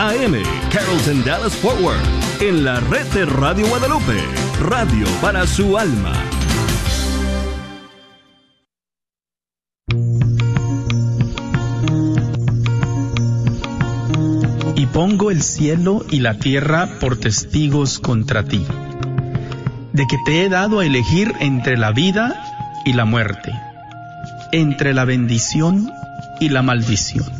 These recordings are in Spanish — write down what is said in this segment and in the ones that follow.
AM, Carrollton Dallas Forward, en la red de Radio Guadalupe, radio para su alma. Y pongo el cielo y la tierra por testigos contra ti, de que te he dado a elegir entre la vida y la muerte, entre la bendición y la maldición.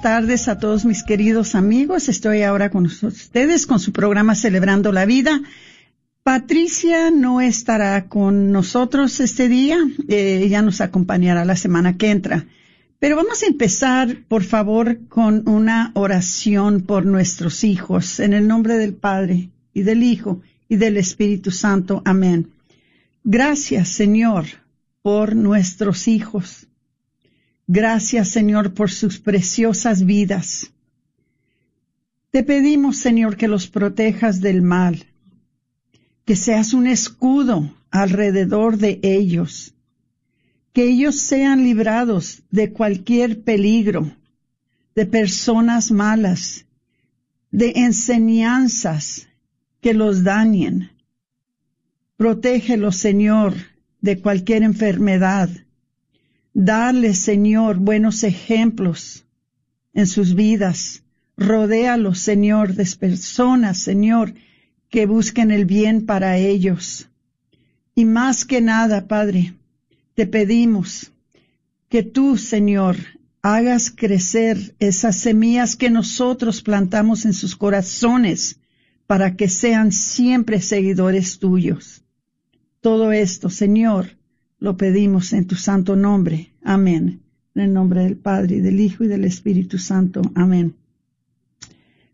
buenas tardes a todos mis queridos amigos. Estoy ahora con ustedes con su programa Celebrando la Vida. Patricia no estará con nosotros este día, eh, ella nos acompañará la semana que entra. Pero vamos a empezar, por favor, con una oración por nuestros hijos, en el nombre del Padre y del Hijo y del Espíritu Santo. Amén. Gracias, Señor, por nuestros hijos. Gracias, Señor, por sus preciosas vidas. Te pedimos, Señor, que los protejas del mal, que seas un escudo alrededor de ellos, que ellos sean librados de cualquier peligro, de personas malas, de enseñanzas que los dañen. Protégelos, Señor, de cualquier enfermedad. Darles, Señor, buenos ejemplos en sus vidas. Rodéalos, Señor, de personas, Señor, que busquen el bien para ellos. Y más que nada, Padre, te pedimos que tú, Señor, hagas crecer esas semillas que nosotros plantamos en sus corazones para que sean siempre seguidores tuyos. Todo esto, Señor, lo pedimos en tu santo nombre. Amén. En el nombre del Padre, del Hijo y del Espíritu Santo. Amén.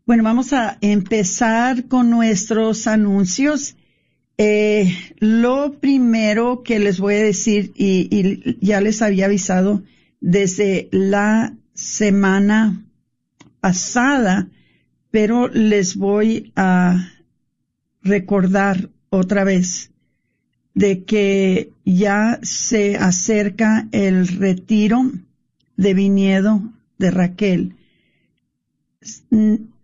Bueno, vamos a empezar con nuestros anuncios. Eh, lo primero que les voy a decir, y ya les había avisado desde la semana pasada, pero les voy a recordar otra vez de que ya se acerca el retiro de viñedo de Raquel.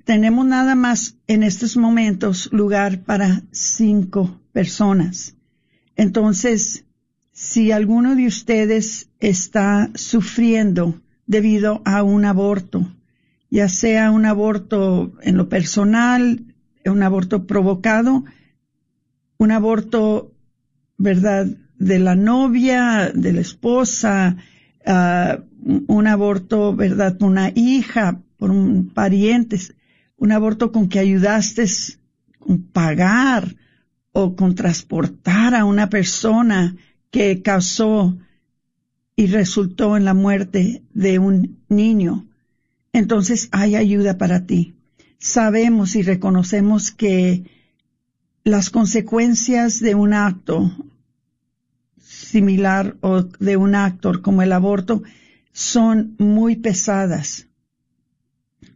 Tenemos nada más en estos momentos lugar para cinco personas. Entonces, si alguno de ustedes está sufriendo debido a un aborto, ya sea un aborto en lo personal, un aborto provocado, un aborto, ¿verdad?, de la novia, de la esposa, uh, un aborto, ¿verdad?, una hija, por un pariente, un aborto con que ayudaste con pagar o con transportar a una persona que causó y resultó en la muerte de un niño, entonces hay ayuda para ti. Sabemos y reconocemos que las consecuencias de un acto similar o de un acto como el aborto son muy pesadas.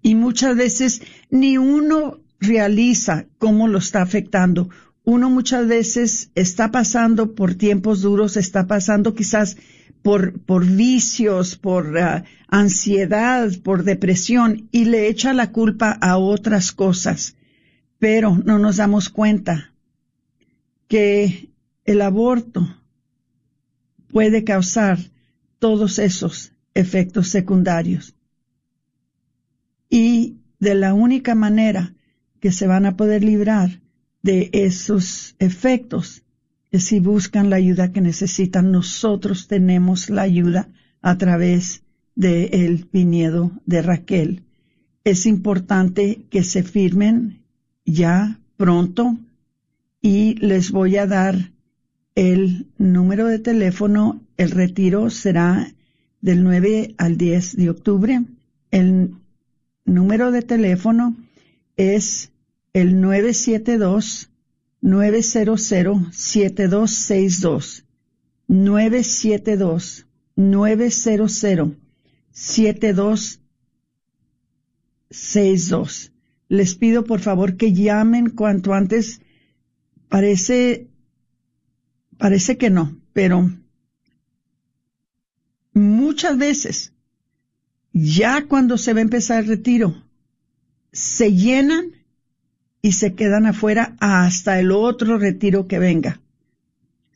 Y muchas veces ni uno realiza cómo lo está afectando. Uno muchas veces está pasando por tiempos duros, está pasando quizás por, por vicios, por ah, ansiedad, por depresión y le echa la culpa a otras cosas. Pero no nos damos cuenta que el aborto puede causar todos esos efectos secundarios. Y de la única manera que se van a poder librar de esos efectos es si buscan la ayuda que necesitan. Nosotros tenemos la ayuda a través del el viñedo de Raquel. Es importante que se firmen ya pronto y les voy a dar el número de teléfono. El retiro será del 9 al 10 de octubre. El número de teléfono es el 972 900 7262 972 900 7262 les pido por favor que llamen cuanto antes. Parece, parece que no, pero muchas veces, ya cuando se va a empezar el retiro, se llenan y se quedan afuera hasta el otro retiro que venga.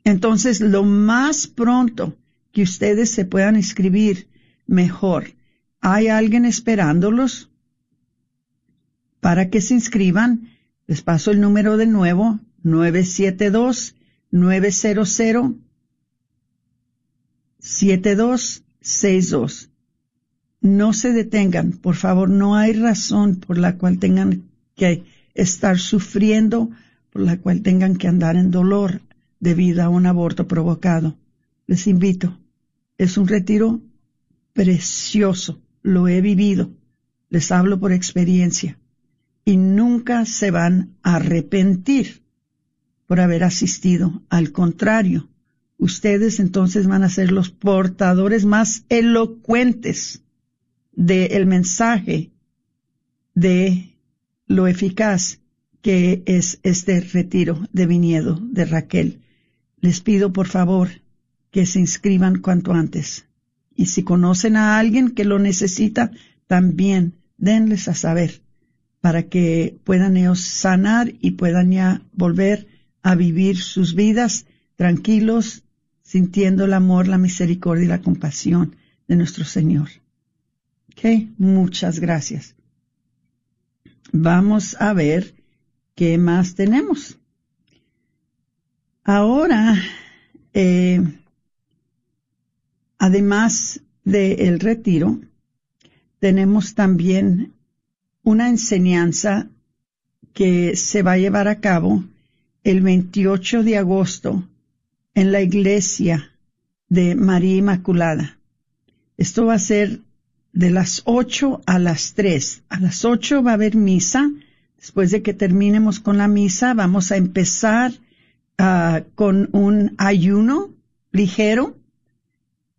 Entonces, lo más pronto que ustedes se puedan inscribir, mejor. ¿Hay alguien esperándolos? Para que se inscriban, les paso el número de nuevo, 972-900-7262. No se detengan, por favor, no hay razón por la cual tengan que estar sufriendo, por la cual tengan que andar en dolor debido a un aborto provocado. Les invito. Es un retiro precioso. Lo he vivido. Les hablo por experiencia y nunca se van a arrepentir por haber asistido. Al contrario, ustedes entonces van a ser los portadores más elocuentes del mensaje de lo eficaz que es este retiro de viñedo de Raquel. Les pido por favor que se inscriban cuanto antes. Y si conocen a alguien que lo necesita, también denles a saber para que puedan ellos sanar y puedan ya volver a vivir sus vidas tranquilos, sintiendo el amor, la misericordia y la compasión de nuestro Señor. Ok, muchas gracias. Vamos a ver qué más tenemos. Ahora, eh, además del retiro, tenemos también una enseñanza que se va a llevar a cabo el 28 de agosto en la iglesia de María Inmaculada. Esto va a ser de las 8 a las 3. A las 8 va a haber misa. Después de que terminemos con la misa, vamos a empezar ah, con un ayuno ligero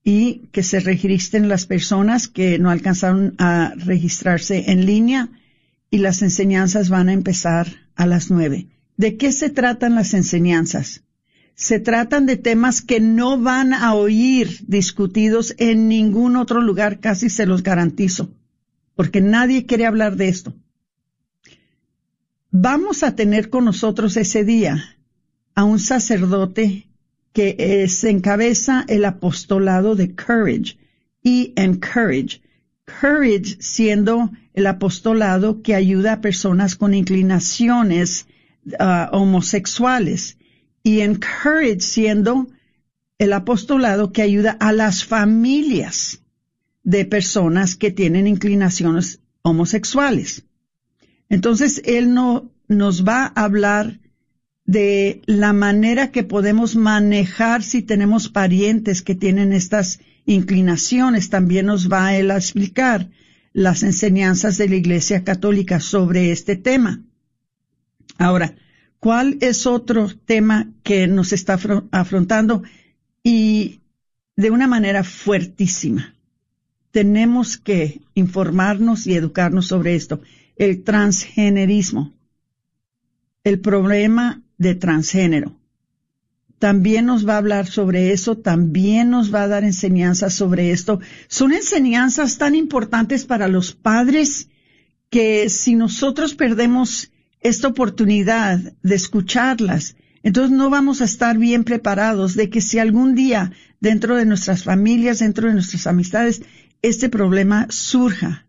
y que se registren las personas que no alcanzaron a registrarse en línea y las enseñanzas van a empezar a las nueve. ¿De qué se tratan las enseñanzas? Se tratan de temas que no van a oír discutidos en ningún otro lugar, casi se los garantizo, porque nadie quiere hablar de esto. Vamos a tener con nosotros ese día a un sacerdote que se encabeza el apostolado de Courage y Encourage. Courage siendo el apostolado que ayuda a personas con inclinaciones uh, homosexuales y Encourage siendo el apostolado que ayuda a las familias de personas que tienen inclinaciones homosexuales. Entonces, él no nos va a hablar de la manera que podemos manejar si tenemos parientes que tienen estas inclinaciones. También nos va a él a explicar las enseñanzas de la Iglesia Católica sobre este tema. Ahora, ¿cuál es otro tema que nos está afrontando y de una manera fuertísima? Tenemos que informarnos y educarnos sobre esto. El transgenerismo. El problema de transgénero. También nos va a hablar sobre eso, también nos va a dar enseñanzas sobre esto. Son enseñanzas tan importantes para los padres que si nosotros perdemos esta oportunidad de escucharlas, entonces no vamos a estar bien preparados de que si algún día dentro de nuestras familias, dentro de nuestras amistades, este problema surja,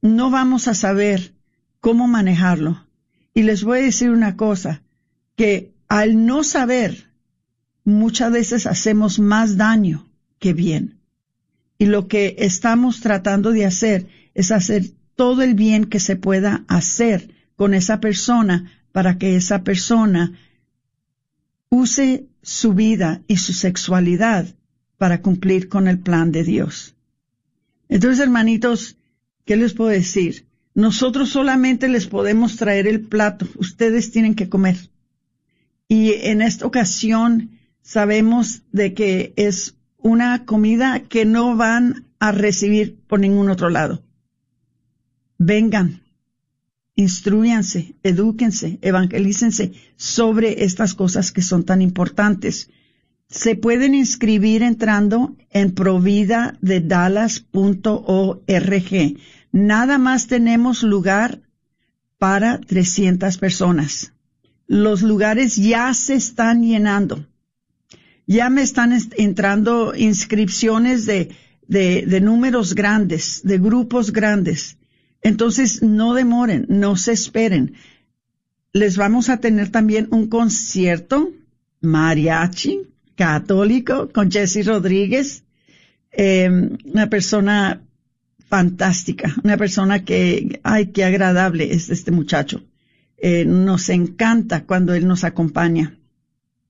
no vamos a saber cómo manejarlo. Y les voy a decir una cosa, que al no saber muchas veces hacemos más daño que bien. Y lo que estamos tratando de hacer es hacer todo el bien que se pueda hacer con esa persona para que esa persona use su vida y su sexualidad para cumplir con el plan de Dios. Entonces, hermanitos, ¿qué les puedo decir? Nosotros solamente les podemos traer el plato, ustedes tienen que comer. Y en esta ocasión sabemos de que es una comida que no van a recibir por ningún otro lado. Vengan, instruyanse, edúquense, evangelícense sobre estas cosas que son tan importantes. Se pueden inscribir entrando en providadedallas.org. Nada más tenemos lugar para 300 personas. Los lugares ya se están llenando ya me están entrando inscripciones de, de, de, números grandes, de grupos grandes. Entonces, no demoren, no se esperen. Les vamos a tener también un concierto mariachi católico con Jesse Rodríguez, eh, una persona fantástica, una persona que, ay, qué agradable es este muchacho. Eh, nos encanta cuando él nos acompaña.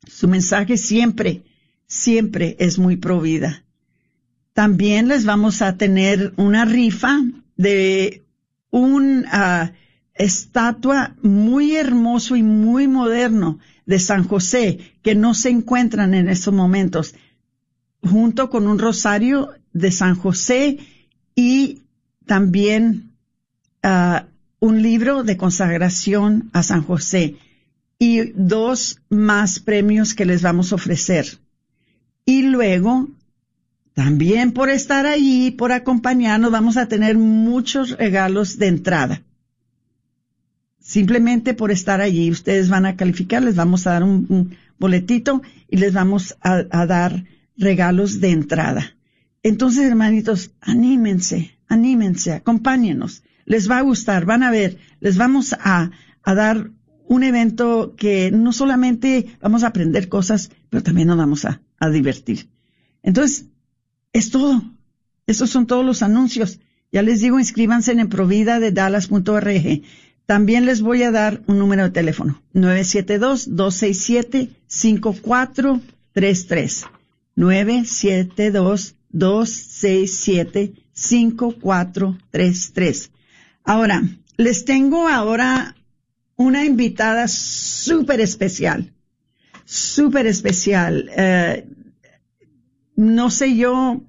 Su mensaje siempre, siempre es muy provida. También les vamos a tener una rifa de una estatua muy hermoso y muy moderno de San José que no se encuentran en estos momentos, junto con un rosario de San José y también ah, un libro de consagración a San José y dos más premios que les vamos a ofrecer. Y luego, también por estar allí, por acompañarnos, vamos a tener muchos regalos de entrada. Simplemente por estar allí, ustedes van a calificar, les vamos a dar un, boletito y les vamos a, a dar regalos de entrada. Entonces, hermanitos, anímense, anímense, acompáñenos. Les va a gustar, van a ver, les vamos a, a dar un evento que no solamente vamos a aprender cosas, pero también nos vamos a, divertir. Entonces, es todo. Esos son todos los anuncios. Ya les digo, inscríbanse en provida de dallas.org. También les voy a dar un número de teléfono. 972-267-5433. 972-267-5433. Ahora, les tengo ahora una invitada súper especial, súper especial. Eh, no sé yo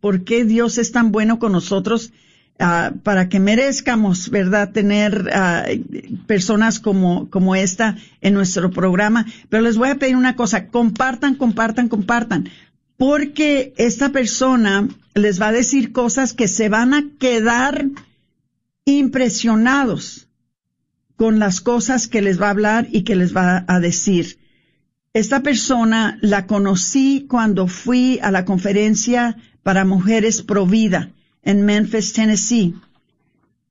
por qué Dios es tan bueno con nosotros uh, para que merezcamos, ¿verdad?, tener uh, personas como, como esta en nuestro programa. Pero les voy a pedir una cosa, compartan, compartan, compartan, porque esta persona les va a decir cosas que se van a quedar impresionados con las cosas que les va a hablar y que les va a decir. Esta persona la conocí cuando fui a la conferencia para mujeres pro vida en Memphis, Tennessee.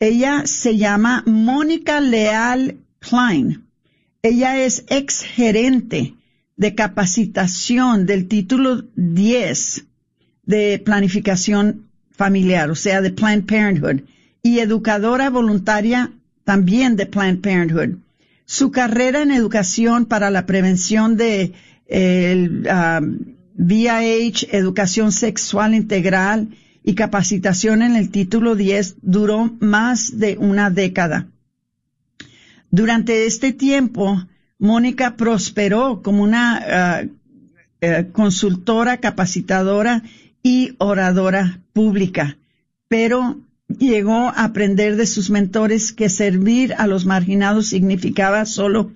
Ella se llama Mónica Leal Klein. Ella es ex gerente de capacitación del título 10 de planificación familiar, o sea, de Planned Parenthood, y educadora voluntaria también de Planned Parenthood. Su carrera en educación para la prevención de, VIH, educación sexual integral y capacitación en el título 10 duró más de una década. Durante este tiempo, Mónica prosperó como una ah, eh, consultora, capacitadora y oradora pública, pero llegó a aprender de sus mentores que servir a los marginados significaba solo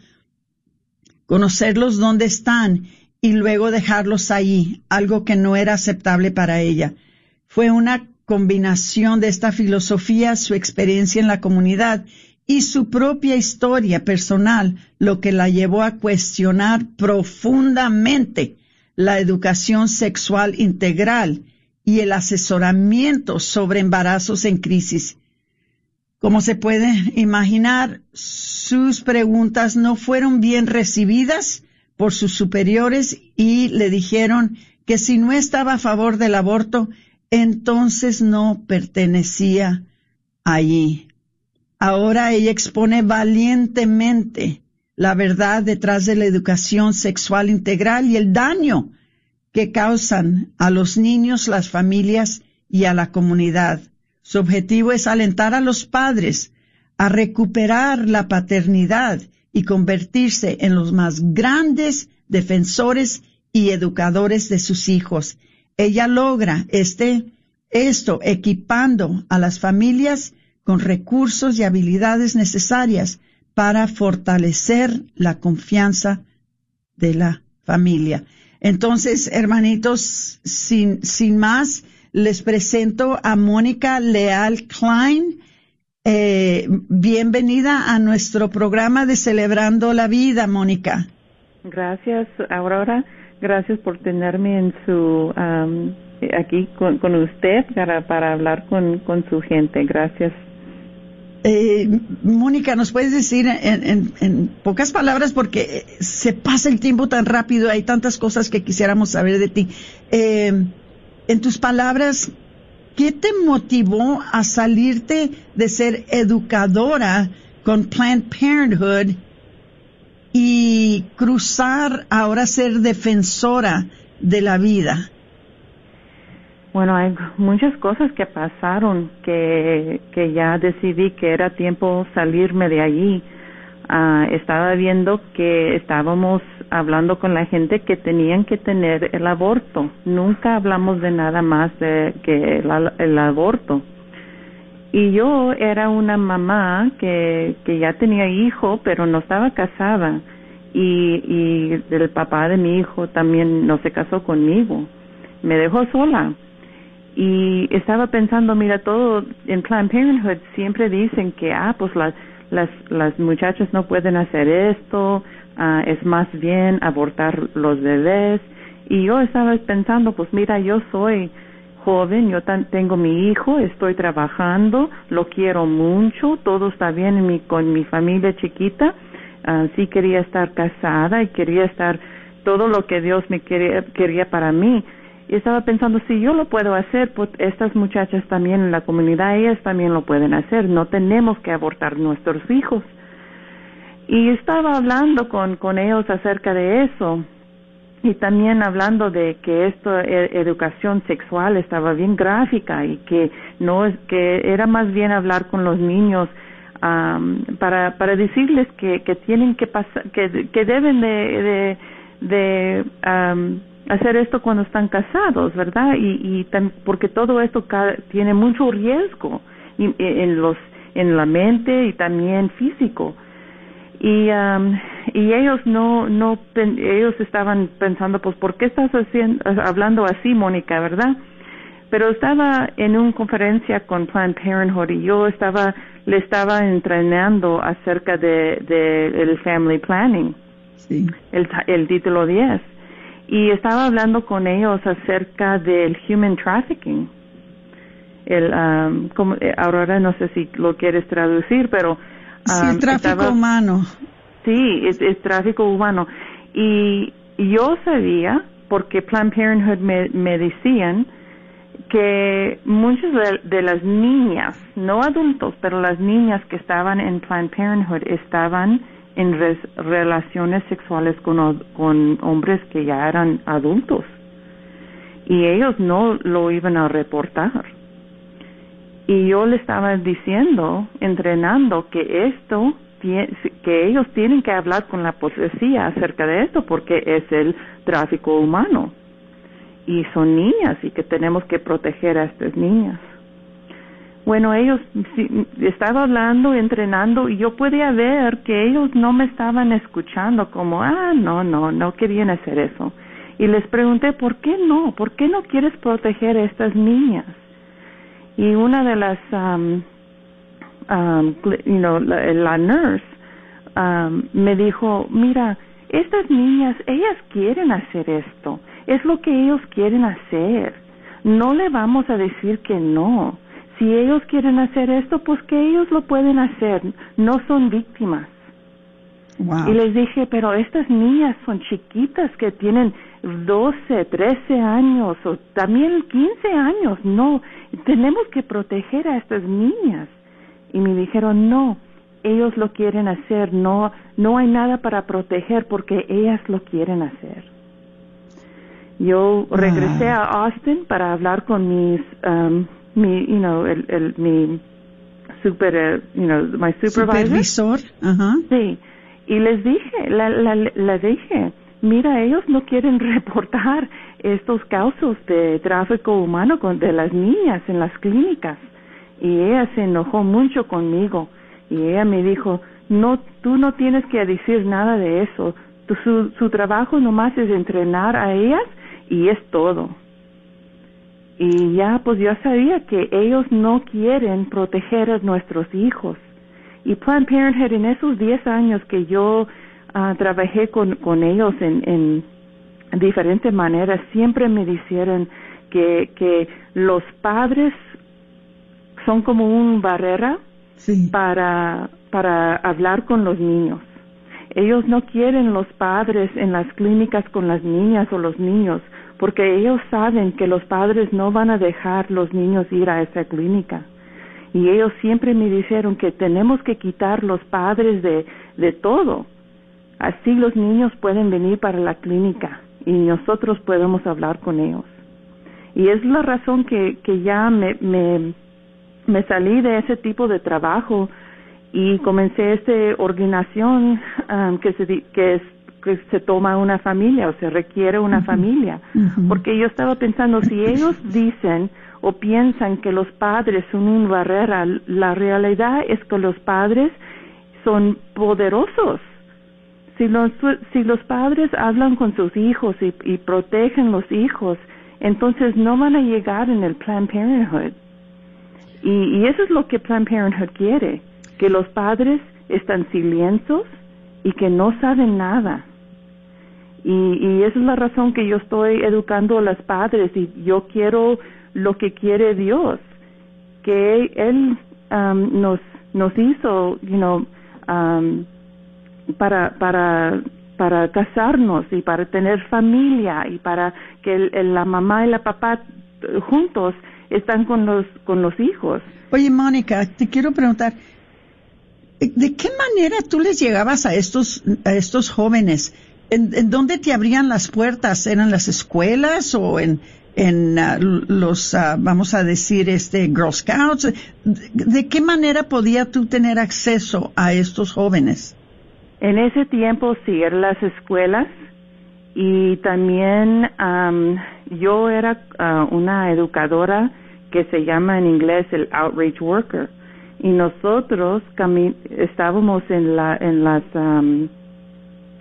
conocerlos dónde están y luego dejarlos ahí, algo que no era aceptable para ella. Fue una combinación de esta filosofía, su experiencia en la comunidad y su propia historia personal lo que la llevó a cuestionar profundamente la educación sexual integral y el asesoramiento sobre embarazos en crisis. Como se puede imaginar, sus preguntas no fueron bien recibidas por sus superiores y le dijeron que si no estaba a favor del aborto, entonces no pertenecía allí. Ahora ella expone valientemente la verdad detrás de la educación sexual integral y el daño que causan a los niños, las familias y a la comunidad. Su objetivo es alentar a los padres a recuperar la paternidad y convertirse en los más grandes defensores y educadores de sus hijos. Ella logra este, esto equipando a las familias con recursos y habilidades necesarias para fortalecer la confianza de la familia. Entonces, hermanitos, sin, sin más, les presento a Mónica Leal Klein. Eh, bienvenida a nuestro programa de Celebrando la Vida, Mónica. Gracias, Aurora. Gracias por tenerme en su aquí con, con usted para, para hablar con, con su gente. Gracias. Eh, Mónica, ¿nos puedes decir en, pocas palabras, porque se pasa el tiempo tan rápido, hay tantas cosas que quisiéramos saber de ti. Eh, en tus palabras, ¿qué te motivó a salirte de ser educadora con Planned Parenthood y cruzar ahora ser defensora de la vida? Bueno, hay muchas cosas que pasaron que, que ya decidí que era tiempo salirme de allí. Ah, estaba viendo que estábamos hablando con la gente que tenían que tener el aborto. Nunca hablamos de nada más de que el, el aborto. Y yo era una mamá que, que ya tenía hijo, pero no estaba casada. Y, y el papá de mi hijo también no se casó conmigo. Me dejó sola y estaba pensando, mira, todo en Planned Parenthood siempre dicen que, ah, pues las, las, las muchachas no pueden hacer esto, ah, es más bien abortar los bebés. Y yo estaba pensando, pues mira, yo soy joven, yo tengo mi hijo, estoy trabajando, lo quiero mucho, todo está bien en mi, con mi familia chiquita. Uh, sí quería estar casada y quería estar todo lo que Dios me quería, quería para mí y estaba pensando, si yo lo puedo hacer, pues estas muchachas también en la comunidad, ellas también lo pueden hacer, no tenemos que abortar nuestros hijos. Y estaba hablando con, con ellos acerca de eso y también hablando de que esto e, educación sexual estaba bien gráfica y que no es que era más bien hablar con los niños para para decirles que que tienen que pasar que que deben de de, de hacer esto cuando están casados, ¿verdad? Y, y porque todo esto tiene mucho riesgo en los en la mente y también físico. Y um, y ellos no no ellos estaban pensando, pues ¿por qué estás haciendo hablando así, Mónica, verdad? Pero estaba en una conferencia con Planned Parenthood y yo estaba le estaba entrenando acerca de, de el family planning. Sí. El, el título 10 y estaba hablando con ellos acerca del human trafficking. El, um, como, eh, Aurora, no sé si lo quieres traducir, pero... sí, el um, tráfico humano. Sí, es, tráfico humano. Y yo sabía, porque Planned Parenthood me, me decían, que muchas de, las niñas, no adultos, pero las niñas que estaban en Planned Parenthood estaban en relaciones sexuales con, con hombres que ya eran adultos. y ellos no lo iban a reportar. Y yo le estaba diciendo, entrenando, que esto, que ellos tienen que hablar con la policía acerca de esto porque es el tráfico humano. Y son niñas y que tenemos que proteger a estas niñas. Bueno, ellos estaba hablando, entrenando y yo podía ver que ellos no me estaban escuchando como, ah, no, no, no querían hacer eso. Y les pregunté, ¿por qué no? ¿Por qué no quieres proteger a estas niñas? Y una de las, um, um, you know, la, nurse um, me dijo, mira, estas niñas, ellas quieren hacer esto, es lo que ellos quieren hacer. No le vamos a decir que no. Si ellos quieren hacer esto, pues que ellos lo pueden hacer, no son víctimas. Y les dije, pero estas niñas son chiquitas que tienen 12, 13 años o también 15 años. No, tenemos que proteger a estas niñas. Y me dijeron, no, ellos lo quieren hacer, no, no hay nada para proteger porque ellas lo quieren hacer. Yo regresé a Austin para hablar con mis, um, mi, you know, el, el, mi super, uh, you know, my supervisor. Supervisor, Sí, y les dije, la, la, la dije, mira, ellos no quieren reportar estos casos de tráfico humano con, de las niñas en las clínicas. Y ella se enojó mucho conmigo y ella me dijo, no, tú no tienes que decir nada de eso. su, su trabajo nomás es entrenar a ellas y es todo. Y ya, pues yo sabía que ellos no quieren proteger a nuestros hijos. Y Planned Parenthood en esos 10 años que yo Ah, trabajé con, con ellos en, en diferentes maneras, siempre me dijeron que, que los padres son como un barrera para, para hablar con los niños. Ellos no quieren los padres en las clínicas con las niñas o los niños, porque ellos saben que los padres no van a dejar los niños ir a esa clínica. Y ellos siempre me dijeron que tenemos que quitar los padres de, de todo, Así los niños pueden venir para la clínica y nosotros podemos hablar con ellos. Y es la razón que, que ya me, me, me salí de ese tipo de trabajo y comencé esta organización um, que, se, que, es, que se toma una familia o se requiere una familia. Porque yo estaba pensando, si ellos dicen o piensan que los padres son una barrera, la realidad es que los padres son poderosos si los, si los padres hablan con sus hijos y, y protegen los hijos, entonces no van a llegar en el Planned Parenthood. Y, y, eso es lo que Planned Parenthood quiere, que los padres están silenciosos y que no saben nada. Y, y esa es la razón que yo estoy educando a los padres y yo quiero lo que quiere Dios, que Él um, nos, nos hizo, you um, para, para, para casarnos y para tener familia y para que el, la mamá y la papá juntos están con los, con los hijos. Oye, Mónica, te quiero preguntar, ¿de qué manera tú les llegabas a estos, a estos jóvenes? ¿En, dónde te abrían las puertas? ¿Eran las escuelas o en, en ah, los, ah, vamos a decir, este, Girl Scouts? ¿De, qué manera podía tú tener acceso a estos jóvenes? En ese tiempo sí, eran las escuelas y también yo era ah, una educadora que se llama en inglés el outreach worker y nosotros estábamos en la en las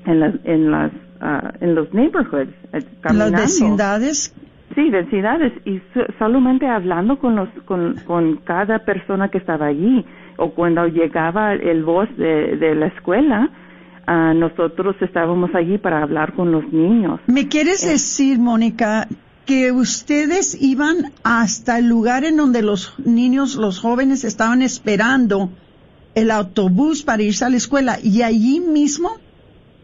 en las en las ah, en los neighborhoods eh, las vecindades. Sí vecindades. Y solamente hablando con los con, con cada persona que estaba allí o cuando llegaba el voz de, de la escuela nosotros estábamos allí para hablar con los niños. ¿Me quieres eh, decir, Mónica, que ustedes iban hasta el lugar en donde los niños, los jóvenes estaban esperando el autobús para irse a la escuela y allí mismo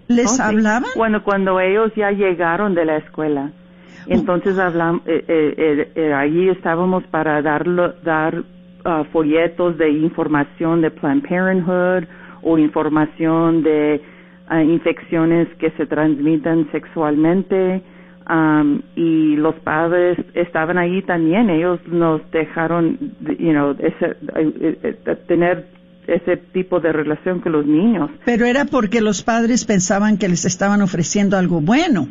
les oh, hablaban? Bueno, cuando ellos ya llegaron de la escuela. Oh. Entonces hablamos, eh, eh, allí estábamos para darlo, dar ah, folletos de información de Planned Parenthood o información de infecciones que se transmiten sexualmente, um, y los padres estaban ahí también. Ellos nos dejaron, you know, ese, eh, eh, tener ese tipo de relación con los niños. Pero era porque los padres pensaban que les estaban ofreciendo algo bueno.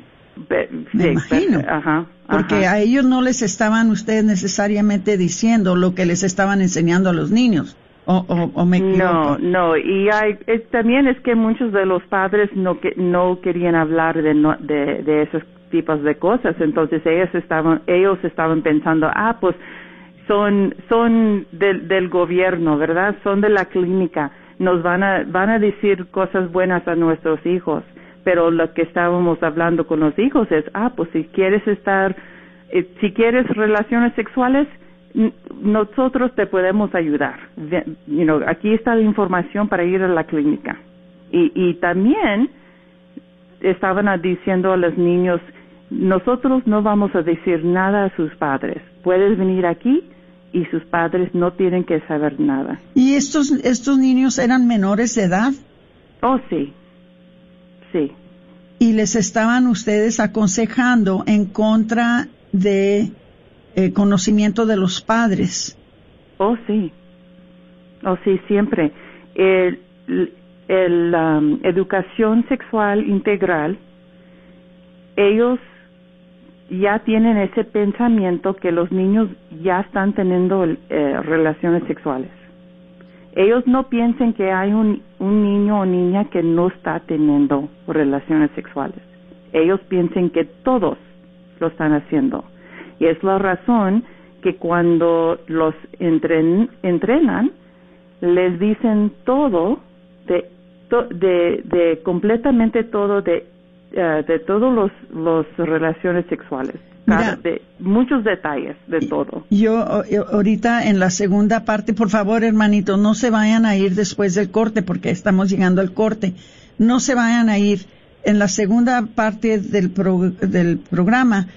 Me imagino. Porque a ellos no les estaban ustedes necesariamente diciendo lo que les estaban enseñando a los niños. O, o, me No, no, y hay, también es que muchos de los padres no que, no querían hablar de, de, de esos tipos de cosas, entonces ellos estaban ellos estaban pensando, ah, pues son son del, del gobierno, ¿verdad? Son de la clínica, nos van a van a decir cosas buenas a nuestros hijos, pero lo que estábamos hablando con los hijos es, ah, pues si quieres estar eh, si quieres relaciones sexuales, nosotros te podemos ayudar. You know, aquí está la información para ir a la clínica. Y, y también estaban diciendo a los niños, nosotros no vamos a decir nada a sus padres. Puedes venir aquí y sus padres no tienen que saber nada. ¿Y estos, estos niños eran menores de edad? Oh, sí. Sí. Y les estaban ustedes aconsejando en contra de eh, conocimiento de los padres. Oh, sí. Oh, sí, siempre. El, el um, educación sexual integral, ellos ya tienen ese pensamiento que los niños ya están teniendo eh, relaciones sexuales. Ellos no piensen que hay un, un niño o niña que no está teniendo relaciones sexuales. Ellos piensen que todos lo están haciendo. Y es la razón que cuando los entrenan, les dicen todo, de, de, completamente todo, de, uh, de todos los, los relaciones sexuales. de muchos detalles de todo. Yo ahorita en la segunda parte, por favor, hermanito, no se vayan a ir después del corte porque estamos llegando al corte. No se vayan a ir. En la segunda parte del, del programa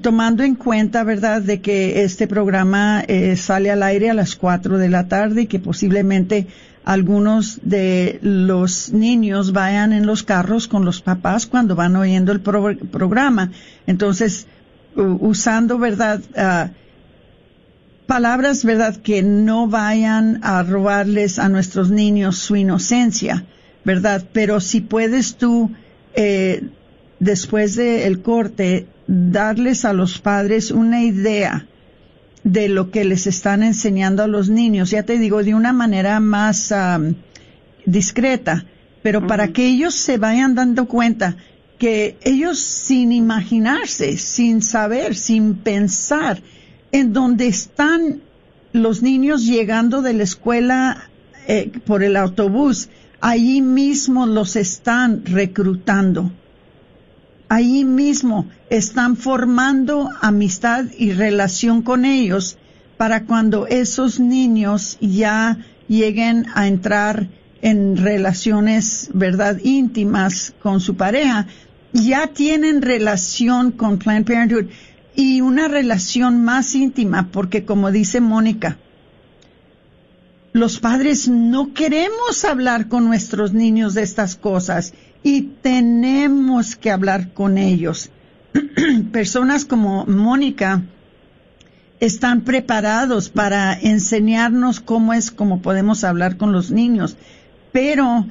tomando en cuenta, ¿verdad?, de que este programa eh, sale al aire a las 4 de la tarde y que posiblemente algunos de los niños vayan en los carros con los papás cuando van oyendo el programa. Entonces, usando, ¿verdad?, ah, palabras, ¿verdad?, que no vayan a robarles a nuestros niños su inocencia, ¿verdad? Pero si puedes tú, eh, después del corte, darles a los padres una idea de lo que les están enseñando a los niños, ya te digo, de una manera más discreta, pero para que ellos se vayan dando cuenta que ellos sin imaginarse, sin saber, sin pensar, en donde están los niños llegando de la escuela eh, por el autobús, allí mismo los están reclutando ahí mismo están formando amistad y relación con ellos para cuando esos niños ya lleguen a entrar en relaciones, verdad, íntimas con su pareja, ya tienen relación con Planned Parenthood y una relación más íntima, porque como dice Mónica, los padres no queremos hablar con nuestros niños de estas cosas y tenemos que hablar con ellos. Personas como Mónica están preparados para enseñarnos cómo es como podemos hablar con los niños. Pero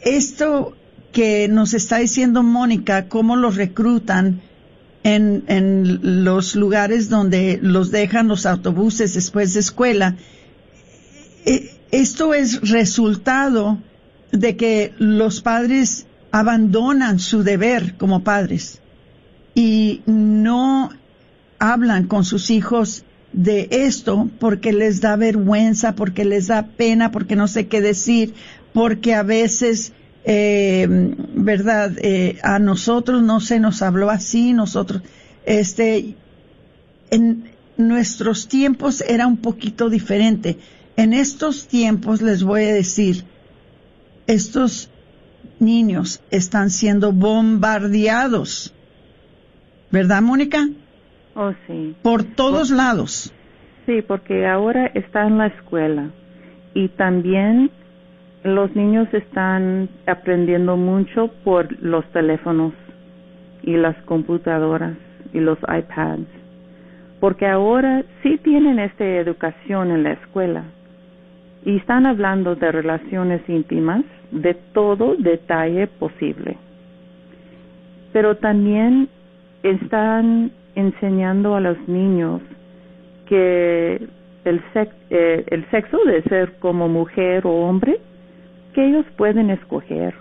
esto que nos está diciendo Mónica, cómo los reclutan en, en los lugares donde los dejan los autobuses después de escuela, eh, esto es resultado de que los padres abandonan su deber como padres y no hablan con sus hijos de esto porque les da vergüenza, porque les da pena, porque no sé qué decir, porque a veces, eh, verdad, eh, a nosotros no se nos habló así, nosotros, este, en nuestros tiempos era un poquito diferente. En estos tiempos les voy a decir, estos niños están siendo bombardeados. ¿Verdad, Mónica? Oh, sí. Por todos lados. Sí, porque ahora está en la escuela y también los niños están aprendiendo mucho por los teléfonos y las computadoras y los iPads, porque ahora sí tienen esta educación en la escuela y están hablando de relaciones íntimas de todo detalle posible. Pero también están enseñando a los niños que el, eh, el sexo de ser como mujer o hombre, que ellos pueden escoger.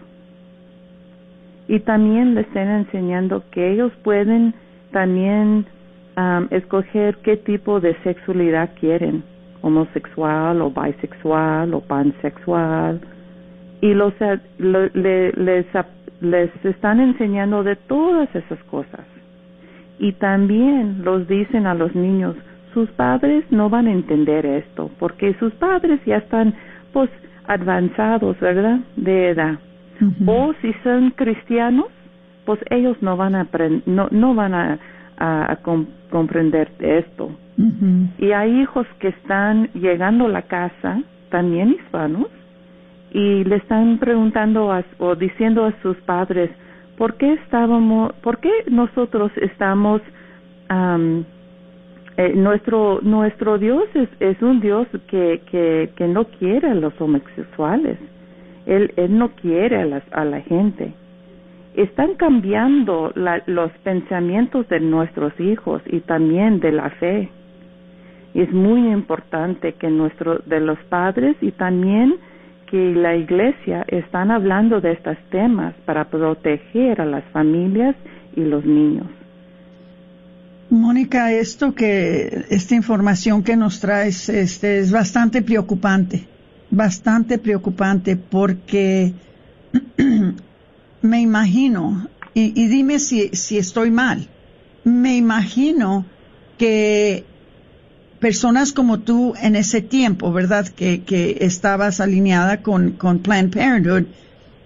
Y también les están enseñando que ellos pueden también escoger qué tipo de sexualidad quieren, homosexual o bisexual o pansexual. Y los, eh, les, les están enseñando de todas esas cosas. Y también los dicen a los niños, sus padres no van a entender esto, porque sus padres ya están, pues, avanzados, ¿verdad? De edad. O si son cristianos, pues ellos no van a no, no van a, a, comprender esto. Y hay hijos que están llegando a la casa, también hispanos, y le están preguntando o diciendo a sus padres, ¿por qué estábamos, por qué nosotros estamos eh, nuestro nuestro Dios es, es un Dios que, que, que no quiere a los homosexuales. Él, él no quiere a, las, a la gente. Están cambiando los pensamientos de nuestros hijos y también de la fe. Es muy importante que nuestro, de los padres y también que la iglesia están hablando de estos temas para proteger a las familias y los niños. Mónica, esto que, esta información que nos traes, este, es bastante preocupante, bastante preocupante porque me imagino, y, dime si, si estoy mal, me imagino que personas como tú en ese tiempo, ¿verdad? Que, que estabas alineada con, con Planned Parenthood,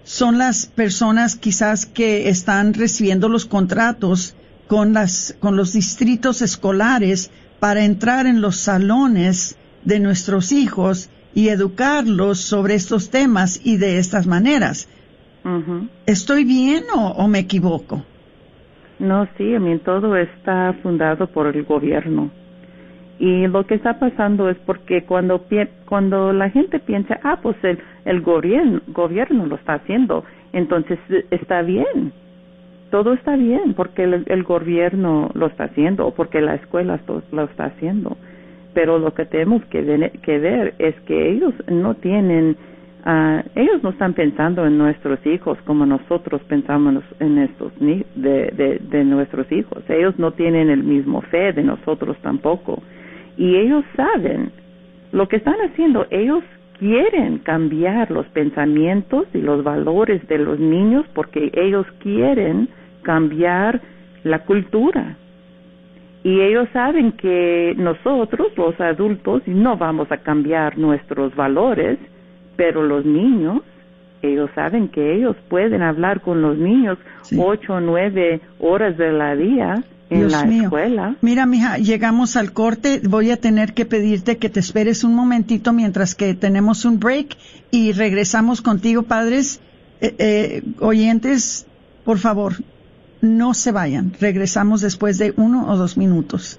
son las personas quizás que están recibiendo los contratos con, las, con los distritos escolares para entrar en los salones de nuestros hijos y educarlos sobre estos temas y de estas maneras. ¿Estoy bien o, me equivoco? No, sí, a mí todo está fundado por el gobierno. Y lo que está pasando es porque cuando, cuando la gente piensa, ah, pues el, el gobierno, gobierno lo está haciendo, entonces está bien todo está bien porque el, gobierno lo está haciendo o porque la escuela lo está haciendo. Pero lo que tenemos que, ver es que ellos no tienen, uh, ellos no están pensando en nuestros hijos como nosotros pensamos en estos de, de, de nuestros hijos. Ellos no tienen el mismo fe de nosotros tampoco. Y ellos saben lo que están haciendo. Ellos quieren cambiar los pensamientos y los valores de los niños porque ellos quieren cambiar la cultura. Y ellos saben que nosotros, los adultos, no vamos a cambiar nuestros valores, pero los niños, ellos saben que ellos pueden hablar con los niños ocho o nueve horas de la día en la escuela. Mira, mija, llegamos al corte. Voy a tener que pedirte que te esperes un momentito mientras que tenemos un break y regresamos contigo, padres. Eh, eh, oyentes, por favor, no se vayan. Regresamos después de uno o dos minutos.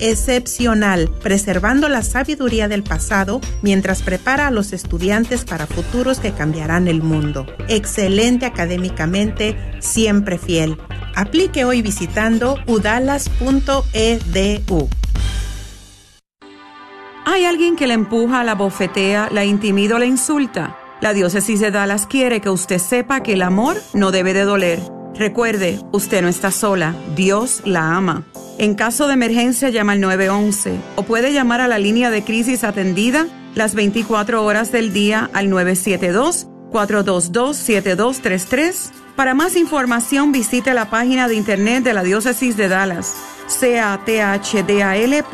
excepcional, preservando la sabiduría del pasado mientras prepara a los estudiantes para futuros que cambiarán el mundo. Excelente académicamente, siempre fiel. Aplique hoy visitando udalas.edu. ¿Hay alguien que le empuja, la bofetea, la intimida o la insulta? La diócesis de Dallas quiere que usted sepa que el amor no debe de doler. Recuerde, usted no está sola, Dios la ama. En caso de emergencia llama al 911 o puede llamar a la línea de crisis atendida las 24 horas del día al 972-422-7233 para más información visite la página de internet de la Diócesis de Dallas, cathdal.org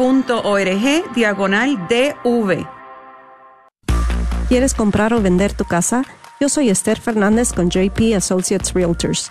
diagonal DV. ¿Quieres comprar o vender tu casa? Yo soy Esther Fernández con JP Associates Realtors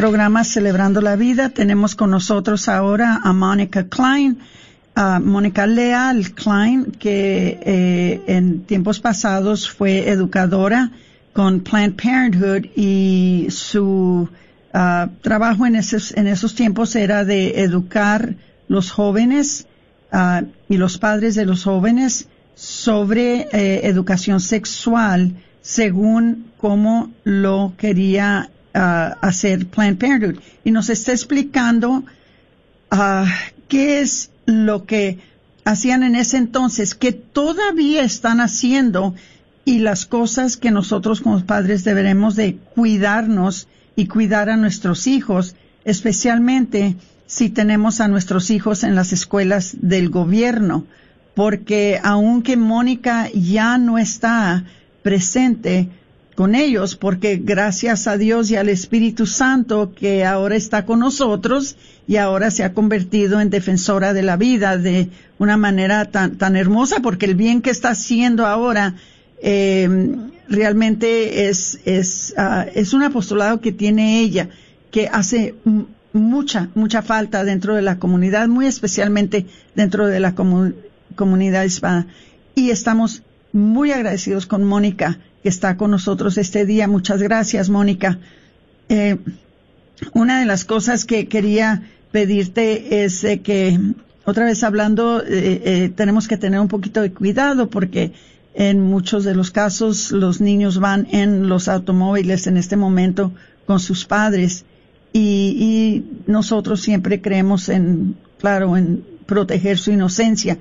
Programa Celebrando la Vida. Tenemos con nosotros ahora a Mónica Klein, a Mónica Leal Klein, que eh, en tiempos pasados fue educadora con Planned Parenthood y su uh, trabajo en esos, en esos tiempos era de educar los jóvenes uh, y los padres de los jóvenes sobre eh, educación sexual según cómo lo quería uh, hacer Planned Parenthood. Y nos está explicando uh, qué es lo que hacían en ese entonces, que todavía están haciendo y las cosas que nosotros como padres deberemos de cuidarnos y cuidar a nuestros hijos, especialmente si tenemos a nuestros hijos en las escuelas del gobierno, porque aunque Mónica ya no está presente, con ellos, porque gracias a Dios y al Espíritu Santo que ahora está con nosotros y ahora se ha convertido en defensora de la vida de una manera tan, tan hermosa, porque el bien que está haciendo ahora eh, realmente es, es, ah, es un apostolado que tiene ella, que hace mucha, mucha falta dentro de la comunidad, muy especialmente dentro de la comu- comunidad hispana. Y estamos muy agradecidos con Mónica, que está con nosotros este día. Muchas gracias, Mónica. Eh, una de las cosas que quería pedirte es eh, que, otra vez hablando, eh, eh, tenemos que tener un poquito de cuidado porque en muchos de los casos los niños van en los automóviles en este momento con sus padres y, y nosotros siempre creemos en, claro, en proteger su inocencia.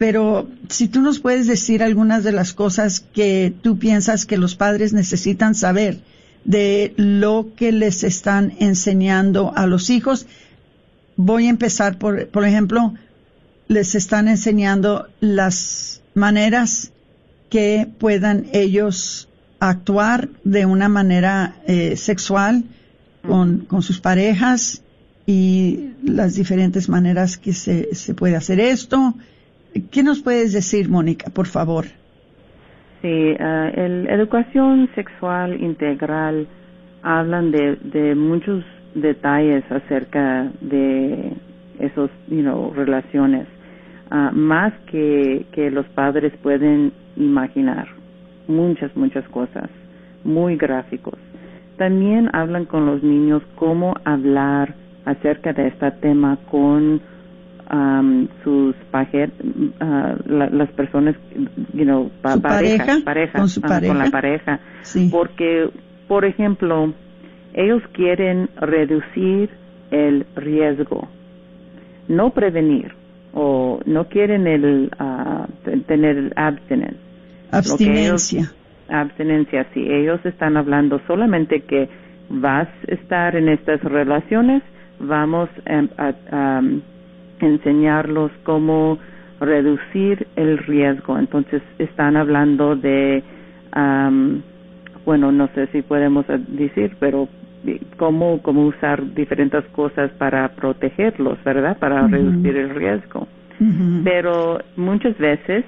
Pero si tú nos puedes decir algunas de las cosas que tú piensas que los padres necesitan saber de lo que les están enseñando a los hijos, voy a empezar por, por ejemplo, les están enseñando las maneras que puedan ellos actuar de una manera eh, sexual con, con sus parejas y las diferentes maneras que se, se puede hacer esto. ¿Qué nos puedes decir, Mónica, por favor? Sí, el educación sexual integral hablan de, muchos detalles acerca de esos, you know, relaciones, ah, más que, que los padres pueden imaginar. Muchas, muchas cosas, muy gráficos. También hablan con los niños cómo hablar acerca de este tema con um, sus ah, la- las personas, you know, pa- pareja, con su pareja. con la pareja, Sí. porque, por ejemplo, ellos quieren reducir el riesgo, no prevenir, o no quieren el ah, te- tener el abstinence. Que ellos- Abstinencia. abstinencia, sí. Ellos están hablando solamente que vas a estar en estas relaciones, vamos em, a, a, um, enseñarlos cómo reducir el riesgo. Entonces están hablando de, am, bueno, no sé si podemos decir, pero eh, cómo, cómo usar diferentes cosas para protegerlos, ¿verdad? Para reducir el riesgo pero muchas veces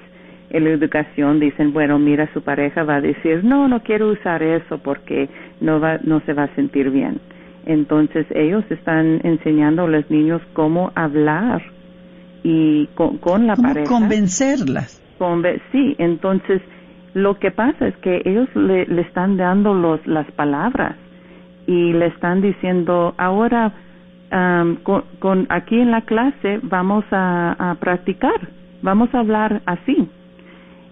en la educación dicen, bueno, mira, su pareja va a decir, no, no quiero usar eso porque no va, no se va a sentir bien. Entonces ellos están enseñando a los niños cómo hablar y con, con la ¿Cómo pareja. convencerlas? Conve- sí, entonces lo que pasa es que ellos le, le están dando los, las palabras y le están diciendo, ahora am, con, con- aquí en la clase vamos a, a practicar, vamos a hablar así.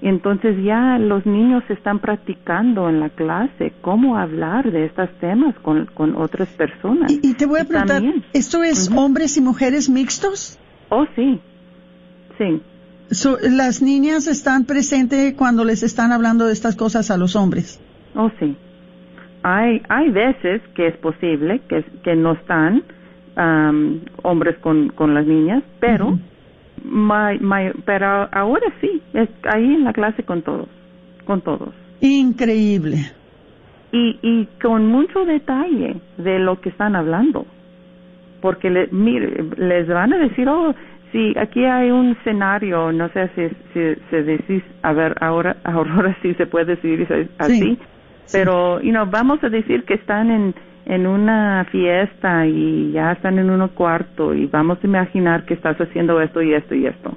Entonces ya los niños están practicando en la clase cómo hablar de estos temas con, con otras personas. Y te voy a preguntar, También. ¿esto es hombres y mujeres mixtos? Oh, sí, sí. So, las niñas están presentes cuando les están hablando de estas cosas a los hombres. Oh, sí. Hay, hay veces que es posible que, que no están hombres con, con las niñas, pero, ma- ma- pero ahora sí, es ahí en la clase con todos, con todos. Increíble. Y, y con mucho detalle de lo que están hablando. Porque le, mire, les van a decir, oh, sí, aquí hay un escenario, no sé si, si se decís, a ver, ahora, ahora sí se puede decir así, pero, you know, vamos a decir que están en, en una fiesta y ya están en un cuarto y vamos a imaginar que estás haciendo esto y esto y esto.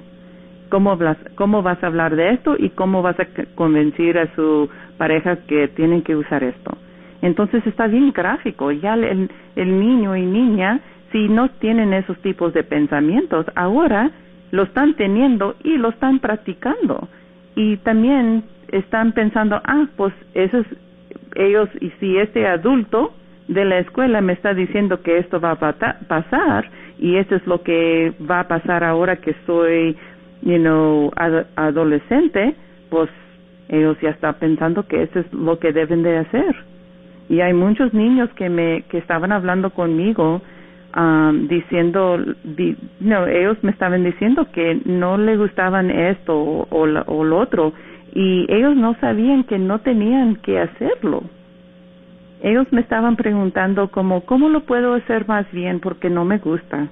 ¿Cómo, hablas, ¿Cómo vas a hablar de esto y cómo vas a convencer a su pareja que tienen que usar esto? Entonces está bien gráfico. Ya el, el niño y niña, si no tienen esos tipos de pensamientos, ahora lo están teniendo y lo están practicando. Y también están pensando, ah, pues eso es, ellos, y si este adulto de la escuela me está diciendo que esto va a pasar y esto es lo que va a pasar ahora que soy, you know, ad- adolescente, pues ellos ya están pensando que eso es lo que deben de hacer. Y hay muchos niños que me que estaban hablando conmigo um, diciendo, di- no, ellos me estaban diciendo que no le gustaban esto o, o, la- o lo otro y ellos no sabían que no tenían que hacerlo. Ellos me estaban preguntando como, ¿cómo lo puedo hacer más bien porque no me gusta?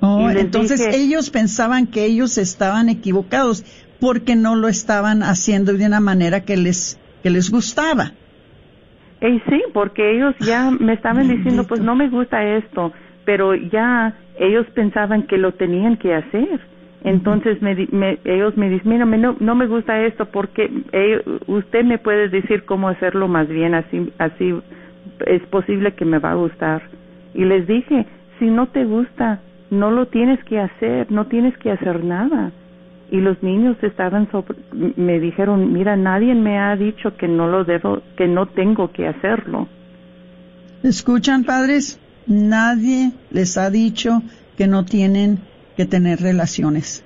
Oh, Y entonces dije- ellos pensaban que ellos estaban equivocados porque no lo estaban haciendo de una manera que les que les gustaba. Eh, sí, porque ellos ya me estaban diciendo, pues no me gusta esto, pero ya ellos pensaban que lo tenían que hacer. Entonces me, me- ellos me dicen, mira, no, no me gusta esto porque eh, usted me puede decir cómo hacerlo más bien, así, así es posible que me va a gustar. Y les dije, si no te gusta, no lo tienes que hacer, no tienes que hacer nada. Y los niños estaban sobre- me dijeron, mira, nadie me ha dicho que no lo debo, que no tengo que hacerlo. ¿Escuchan, padres? Nadie les ha dicho que no tienen que tener relaciones.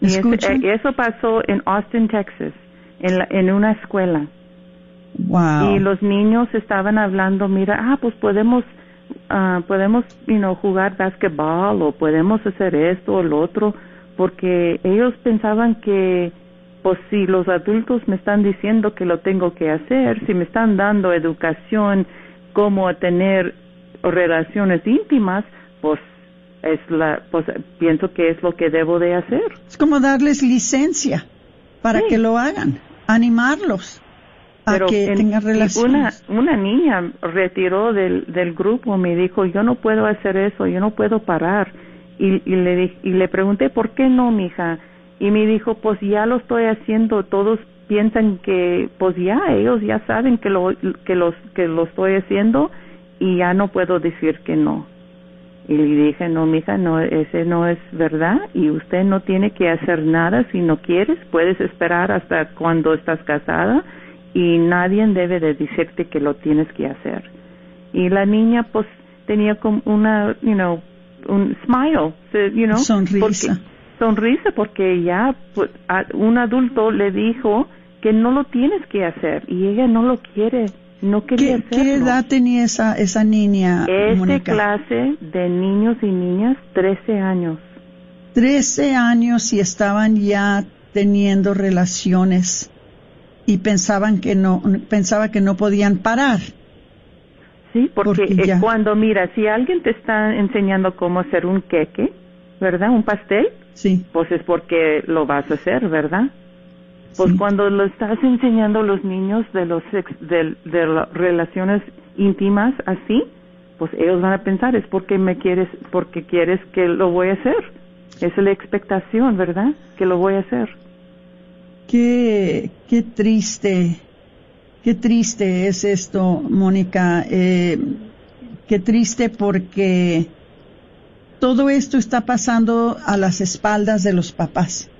Y eh, eso pasó en Austin, Texas, en, la- en una escuela. Wow. Y los niños estaban hablando, mira, ah, pues podemos, ah, podemos, you know, jugar basketball o podemos hacer esto o lo otro, porque ellos pensaban que, pues si los adultos me están diciendo que lo tengo que hacer, si me están dando educación, cómo tener relaciones íntimas, pues es la, pues pienso que es lo que debo de hacer. Es como darles licencia para que lo hagan, animarlos a Pero que en- tengan y Una, relaciones. una niña retiró del, del grupo, me dijo, yo no puedo hacer eso, yo no puedo parar. Y, y, le, y le pregunté, ¿por qué no, mija? Y me dijo, pues ya lo estoy haciendo, todos piensan que, pues ya, ellos ya saben que lo, que los, que lo estoy haciendo y ya no puedo decir que no. Y le dije, no, mija, no, ese no es verdad y usted no tiene que hacer nada si no quieres, puedes esperar hasta cuando estás casada y nadie debe de decirte que lo tienes que hacer. Y la niña, pues, tenía como una, you know, un smile, you know, Sonrisa. porque- sonrisa porque ya pues, a- un adulto le dijo que no lo tienes que hacer y ella no lo quiere, no quería ¿Qué, edad tenía esa, esa niña, Mónica? clase de niños y niñas, 13 años. 13 años y estaban ya teniendo relaciones y pensaban que no, pensaba que no podían parar. Sí, porque, Porque eh, ya- cuando mira, si alguien te está enseñando cómo hacer un queque, ¿verdad? Un pastel, sí. pues es porque lo vas a hacer, ¿verdad? Pues cuando lo estás enseñando a los niños de los sex- de, de las relaciones íntimas así, pues ellos van a pensar es porque me quieres, porque quieres que lo voy a hacer. Esa es la expectación, ¿verdad? Que lo voy a hacer. Qué, qué triste, qué triste es esto, Mónica. Eh, qué triste porque todo esto está pasando a las espaldas de los papás.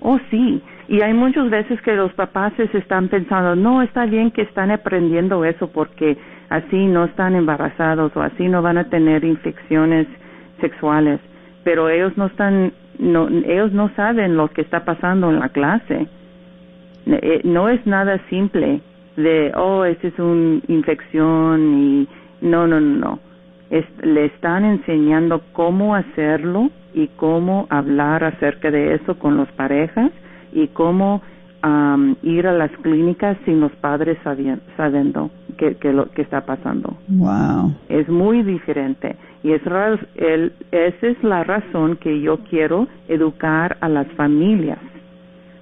Oh, sí. Y hay muchas veces que los papás están pensando, no, está bien que están aprendiendo eso porque así no están embarazados o así no van a tener infecciones sexuales. Pero ellos no están, no, ellos no saben lo que está pasando en la clase. Eh, No es nada simple de, oh, esta es una infección y no, no, no, no. Es- le están enseñando cómo hacerlo y cómo hablar acerca de eso con las parejas y cómo am, ir a las clínicas sin los padres sabien- sabiendo que, que lo que está pasando. Wow. Es muy diferente y es el- esa es la razón que yo quiero educar a las familias,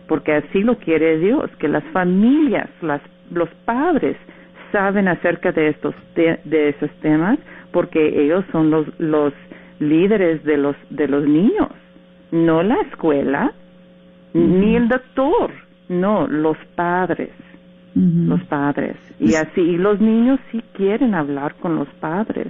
porque así lo quiere Dios, que las familias, las, los padres saben acerca de estos te- de esos temas, porque ellos son los los líderes de los de los niños, no la escuela ni el doctor, no los padres los padres. Y así, y los niños sí quieren hablar con los padres.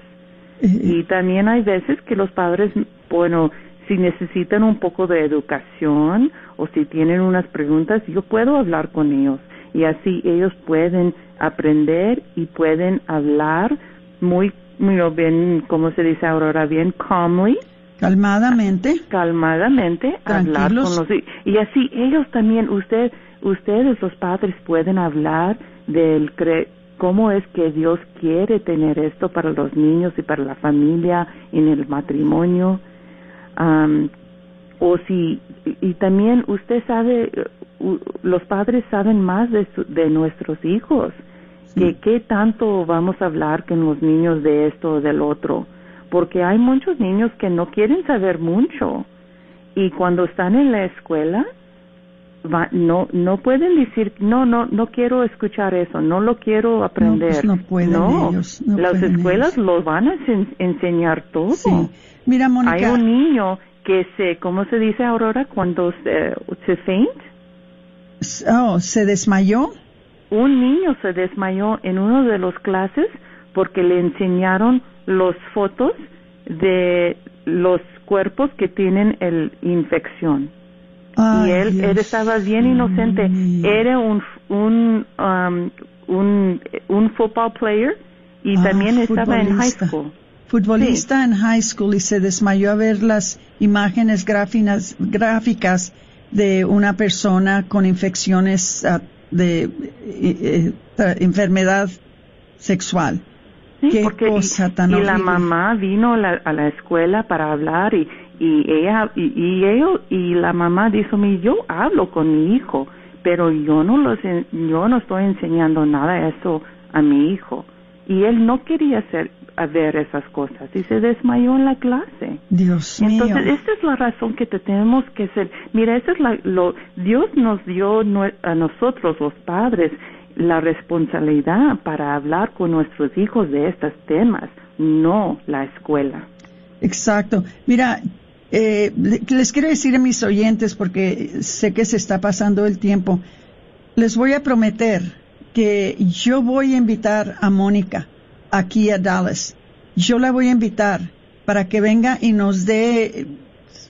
Y también hay veces que los padres, bueno, si necesitan un poco de educación o si tienen unas preguntas, yo puedo hablar con ellos. Y así ellos pueden aprender y pueden hablar muy, muy bien, como se dice ahora, bien calmly. Calmadamente. Calmadamente hablar Tranquilos. con los y así ellos también usted ustedes los padres pueden hablar del cre- cómo es que Dios quiere tener esto para los niños y para la familia en el matrimonio Am, o si y, y también usted sabe los padres saben más de su- de nuestros hijos que qué tanto vamos a hablar con los niños de esto o del otro porque hay muchos niños que no quieren saber mucho y cuando están en la escuela va, no no pueden decir no no no quiero escuchar eso no lo quiero aprender pues no pueden No, ellos, no las pueden escuelas los van a en- enseñar todo Sí. Mira, Mónica. hay un niño que se cómo se dice Aurora cuando se se faint Oh, ¿se desmayó? un niño se desmayó en uno de los clases porque le enseñaron los fotos de los cuerpos que tienen el infección. Ay, y él, Dios él estaba bien inocente. era un un um, un un football player y Ah, también estaba en high school. Futbolista en high school y se desmayó a ver las imágenes gráficas, gráficas de una persona con infecciones ah, de eh, eh, eh, enfermedad sexual. Sí, Qué porque y- cosa tan y, la horrible. mamá vino a la, a la escuela para hablar y y ella y, y ellos y la mamá dijo mi yo hablo con mi hijo pero yo no los yo no estoy enseñando nada eso a mi hijo y él no quería hacer a ver esas cosas y se desmayó en la clase Dios entonces mío. esta es la razón que te tenemos que ser mira esa es la lo Dios nos dio a nosotros los padres la responsabilidad para hablar con nuestros hijos de estos temas no la escuela Exacto. Mira, eh, le- les quiero decir a mis oyentes, porque sé que se está pasando el tiempo, les voy a prometer que yo voy a invitar a Mónica aquí a Dallas. Yo la voy a invitar para que venga y nos dé,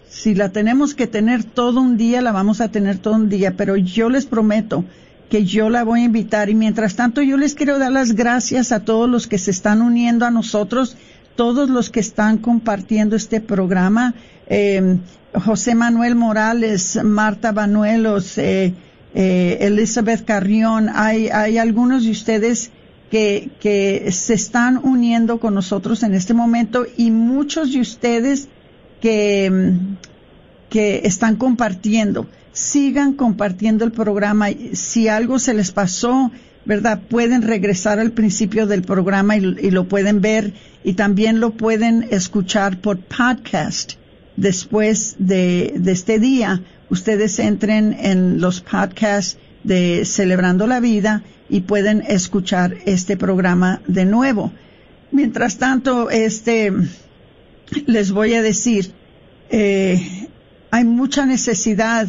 si la tenemos que tener todo un día, la vamos a tener todo un día, pero yo les prometo que yo la voy a invitar y mientras tanto yo les quiero dar las gracias a todos los que se están uniendo a nosotros, todos los que están compartiendo este programa, eh, José Manuel Morales, Marta Banuelos, eh, eh, Elizabeth Carrión, hay, hay algunos de ustedes que, que se están uniendo con nosotros en este momento y muchos de ustedes que, mm, que están compartiendo. Sigan compartiendo el programa. Si algo se les pasó, ¿verdad? Pueden regresar al principio del programa y, lo pueden ver y también lo pueden escuchar por podcast después de, de este día. Ustedes entren en los podcasts de Celebrando la Vida y pueden escuchar este programa de nuevo. Mientras tanto, este, les voy a decir, eh, hay mucha necesidad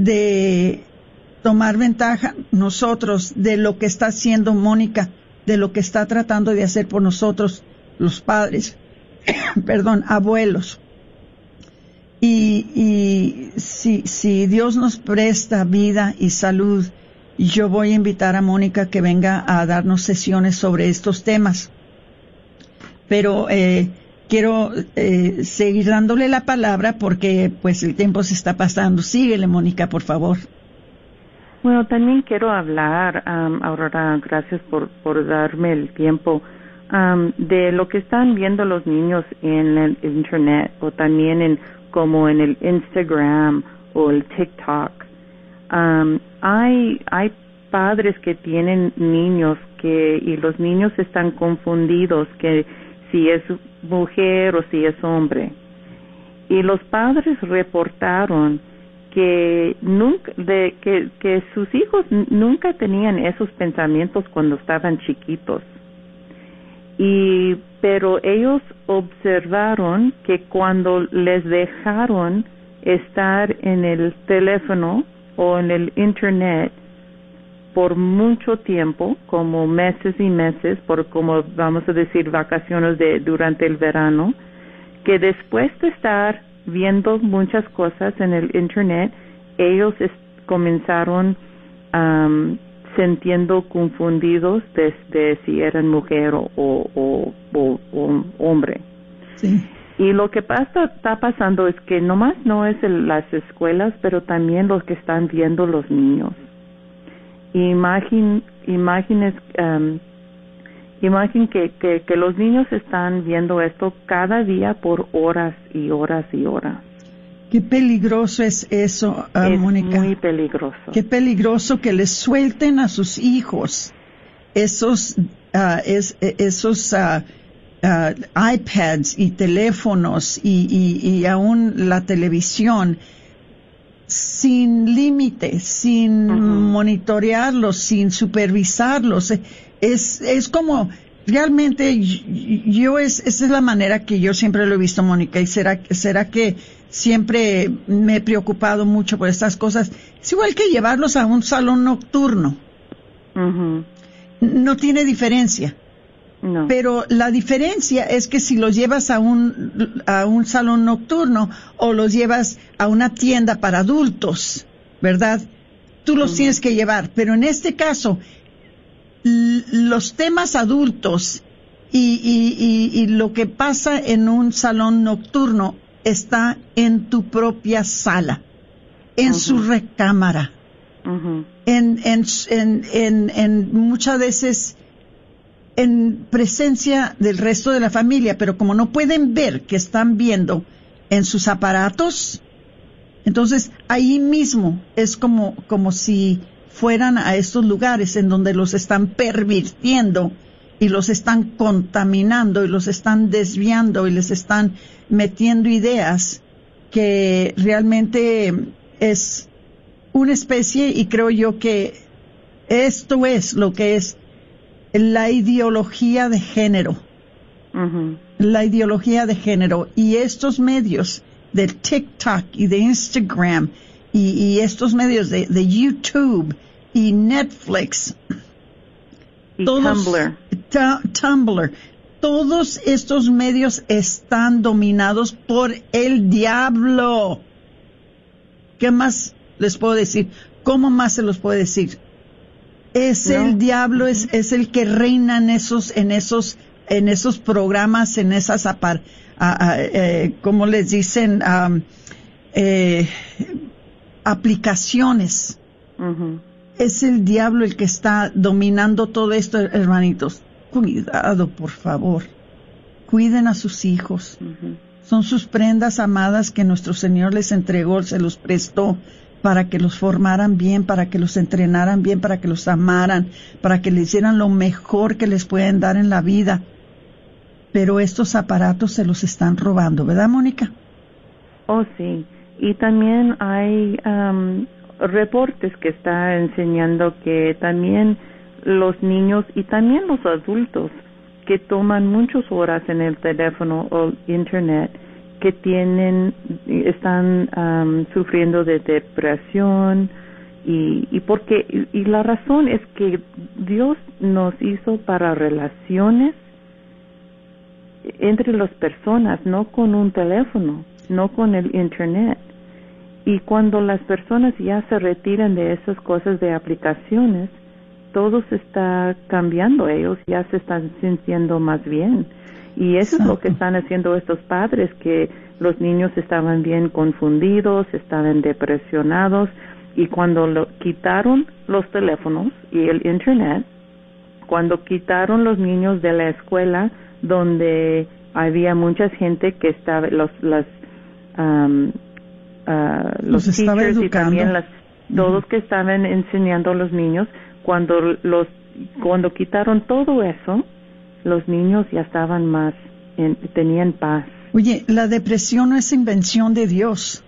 de tomar ventaja nosotros de lo que está haciendo Mónica, de lo que está tratando de hacer por nosotros los padres, perdón, abuelos. Y, y si, si Dios nos presta vida y salud, yo voy a invitar a Mónica que venga a darnos sesiones sobre estos temas. Pero eh, quiero eh, seguir dándole la palabra porque pues el tiempo se está pasando. Síguele, Mónica, por favor. Bueno, también quiero hablar, um, Aurora, gracias por, por darme el tiempo, um, de lo que están viendo los niños en el Internet o también en como en el Instagram o el TikTok. Um, hay, hay padres que tienen niños que, y los niños están confundidos que si es mujer o si es hombre. Y los padres reportaron que nunca de que, que sus hijos nunca tenían esos pensamientos cuando estaban chiquitos y pero ellos observaron que cuando les dejaron estar en el teléfono o en el internet por mucho tiempo, como meses y meses, por como vamos a decir vacaciones de durante el verano, que después de estar viendo muchas cosas en el internet, ellos es- comenzaron am, sintiendo confundidos desde si eran mujer o, o, o- o- o hombre. Sí. Y lo que pasa, está pasando es que nomás no es el- las escuelas, pero también los que están viendo los niños. Imagin, imagines, um, imaginen que, que, que los niños están viendo esto cada día por horas y horas y horas. Qué peligroso es eso, ah, es Mónica. muy peligroso. Qué peligroso que les suelten a sus hijos esos, ah, es, eh, esos, ah, ah, iPads y teléfonos y, y, y aún la televisión sin límite, sin monitorearlos, sin supervisarlos. Es, es como, realmente yo es, esa es la manera que yo siempre lo he visto, Mónica, y será, será que siempre me he preocupado mucho por estas cosas. Es igual que llevarlos a un salón nocturno. No tiene diferencia. Pero la diferencia es que si los llevas a un, a un salón nocturno o los llevas a una tienda para adultos, ¿verdad? Tú los tienes que llevar. Pero en este caso, los temas adultos y, y, y, lo que pasa en un salón nocturno está en tu propia sala, en su recámara, en, en, en, en muchas veces en presencia del resto de la familia, pero como no pueden ver que están viendo en sus aparatos, entonces ahí mismo es como, como si fueran a estos lugares en donde los están pervirtiendo y los están contaminando y los están desviando y les están metiendo ideas que realmente es una especie y creo yo que esto es lo que es la ideología de género. La ideología de género. Y estos medios de TikTok y de Instagram y, estos medios de, YouTube y Netflix. Y Tumblr. Tumblr. Todos estos medios están dominados por el diablo. ¿Qué más les puedo decir? ¿Cómo más se los puede decir? Es el diablo, es, es el que reina en esos, en esos, en esos programas, en esas apar, eh, como les dicen, eh, aplicaciones. Es el diablo el que está dominando todo esto, hermanitos. Cuidado, por favor. Cuiden a sus hijos. Son sus prendas amadas que nuestro Señor les entregó, se los prestó para que los formaran bien, para que los entrenaran bien, para que los amaran, para que les hicieran lo mejor que les pueden dar en la vida. Pero estos aparatos se los están robando, ¿verdad, Mónica? Oh, sí. Y también hay reportes que están enseñando que también los niños y también los adultos que toman muchas horas en el teléfono o internet, que tienen, están sufriendo de depresión y, y porque, y, la razón es que Dios nos hizo para relaciones entre las personas, no con un teléfono, no con el internet. Y cuando las personas ya se retiran de esas cosas de aplicaciones, todo se está cambiando, ellos ya se están sintiendo más bien y eso es lo que están haciendo estos padres, que los niños estaban bien confundidos, estaban depresionados y cuando lo, quitaron los teléfonos y el internet, cuando quitaron los niños de la escuela donde había mucha gente que estaba los las um, los, teachers y también las todos que estaban enseñando a los niños cuando los cuando quitaron todo eso los niños ya estaban más, tenían paz. Oye, la depresión no es invención de Dios.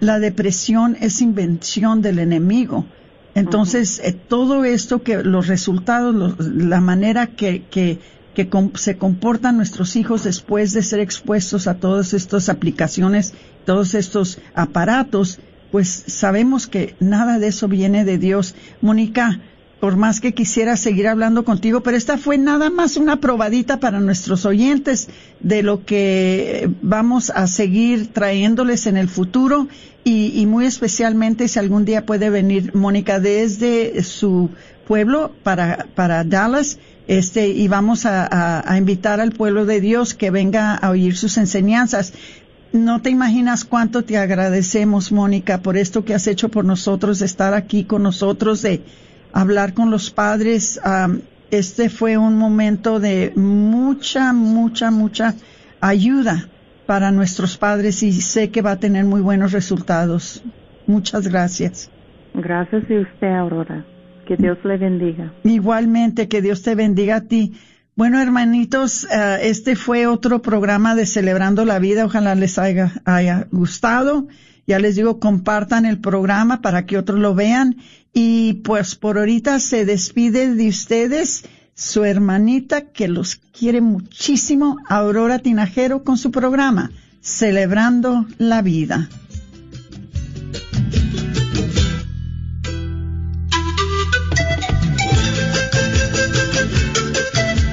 La depresión es invención del enemigo. Entonces, eh, todo esto que los resultados, la manera que, que, que se comportan nuestros hijos después de ser expuestos a todas estas aplicaciones, todos estos aparatos, pues sabemos que nada de eso viene de Dios. Mónica, por más que quisiera seguir hablando contigo, pero esta fue nada más una probadita para nuestros oyentes de lo que vamos a seguir trayéndoles en el futuro y, muy especialmente si algún día puede venir Mónica desde su pueblo para, para Dallas, este, y vamos a, a invitar al pueblo de Dios que venga a oír sus enseñanzas. No te imaginas cuánto te agradecemos, Mónica, por esto que has hecho por nosotros, de estar aquí con nosotros, de, hablar con los padres. este fue un momento de mucha, mucha, mucha ayuda para nuestros padres y sé que va a tener muy buenos resultados. Muchas gracias. Gracias a usted, Aurora. Que Dios le bendiga. Igualmente, que Dios te bendiga a ti. Bueno, hermanitos, uh, este fue otro programa de Celebrando la Vida. Ojalá les haya, haya gustado. Ya les digo, compartan el programa para que otros lo vean. Y pues por ahorita se despide de ustedes su hermanita que los quiere muchísimo, Aurora Tinajero, con su programa Celebrando la Vida.